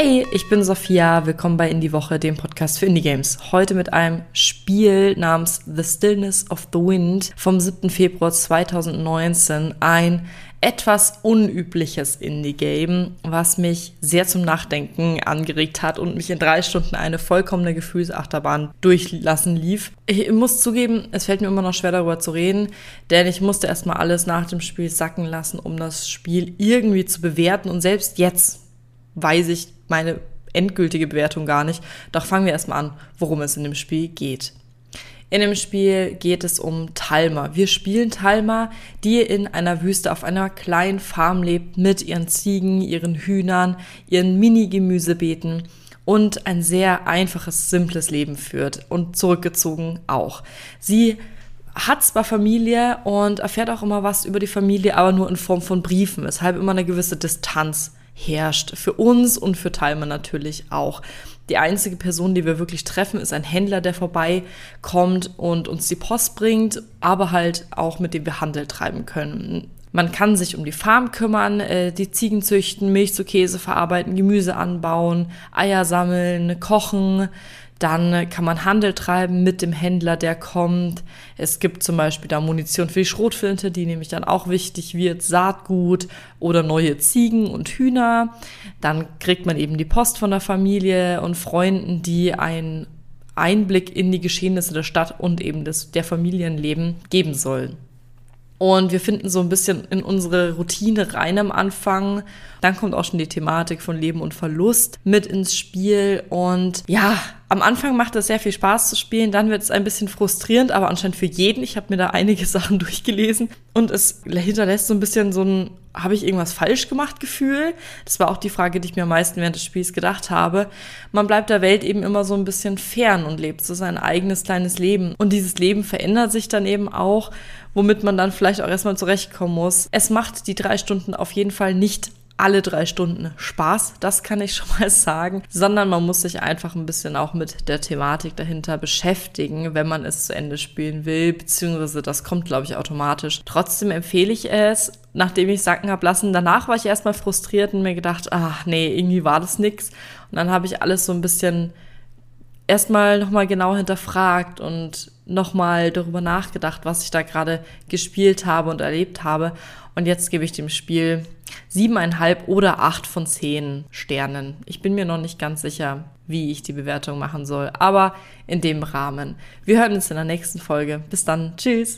Hey, ich bin Sophia. Willkommen bei Indie Woche, dem Podcast für Indie Games. Heute mit einem Spiel namens The Stillness of the Wind vom 7. Februar 2019. Ein etwas unübliches Indie-Game, was mich sehr zum Nachdenken angeregt hat und mich in drei Stunden eine vollkommene Gefühlsachterbahn durchlassen lief. Ich muss zugeben, es fällt mir immer noch schwer darüber zu reden, denn ich musste erstmal alles nach dem Spiel sacken lassen, um das Spiel irgendwie zu bewerten und selbst jetzt weiß ich meine endgültige Bewertung gar nicht. Doch fangen wir erstmal an, worum es in dem Spiel geht. In dem Spiel geht es um Talma. Wir spielen Talma, die in einer Wüste auf einer kleinen Farm lebt mit ihren Ziegen, ihren Hühnern, ihren Mini-Gemüsebeeten und ein sehr einfaches, simples Leben führt und zurückgezogen auch. Sie hat zwar Familie und erfährt auch immer was über die Familie, aber nur in Form von Briefen, weshalb immer eine gewisse Distanz herrscht. Für uns und für Talma natürlich auch. Die einzige Person, die wir wirklich treffen, ist ein Händler, der vorbeikommt und uns die Post bringt, aber halt auch mit dem wir Handel treiben können. Man kann sich um die Farm kümmern, äh, die Ziegen züchten, Milch zu Käse verarbeiten, Gemüse anbauen, Eier sammeln, kochen, dann kann man Handel treiben mit dem Händler, der kommt. Es gibt zum Beispiel da Munition für die Schrotflinte, die nämlich dann auch wichtig wird, Saatgut oder neue Ziegen und Hühner. Dann kriegt man eben die Post von der Familie und Freunden, die einen Einblick in die Geschehnisse der Stadt und eben des, der Familienleben geben sollen. Und wir finden so ein bisschen in unsere Routine rein am Anfang. Dann kommt auch schon die Thematik von Leben und Verlust mit ins Spiel. Und ja, am Anfang macht es sehr viel Spaß zu spielen, dann wird es ein bisschen frustrierend, aber anscheinend für jeden. Ich habe mir da einige Sachen durchgelesen und es hinterlässt so ein bisschen so ein, habe ich irgendwas falsch gemacht Gefühl. Das war auch die Frage, die ich mir am meisten während des Spiels gedacht habe. Man bleibt der Welt eben immer so ein bisschen fern und lebt so sein eigenes kleines Leben. Und dieses Leben verändert sich dann eben auch, womit man dann vielleicht auch erstmal zurechtkommen muss. Es macht die drei Stunden auf jeden Fall nicht alle drei Stunden Spaß, das kann ich schon mal sagen, sondern man muss sich einfach ein bisschen auch mit der Thematik dahinter beschäftigen, wenn man es zu Ende spielen will, beziehungsweise das kommt, glaube ich, automatisch. Trotzdem empfehle ich es, nachdem ich sacken habe lassen. Danach war ich erstmal frustriert und mir gedacht, ach nee, irgendwie war das nix. Und dann habe ich alles so ein bisschen erstmal nochmal genau hinterfragt und nochmal darüber nachgedacht, was ich da gerade gespielt habe und erlebt habe. Und jetzt gebe ich dem Spiel siebeneinhalb oder acht von zehn Sternen. Ich bin mir noch nicht ganz sicher, wie ich die Bewertung machen soll, aber in dem Rahmen. Wir hören uns in der nächsten Folge. Bis dann. Tschüss.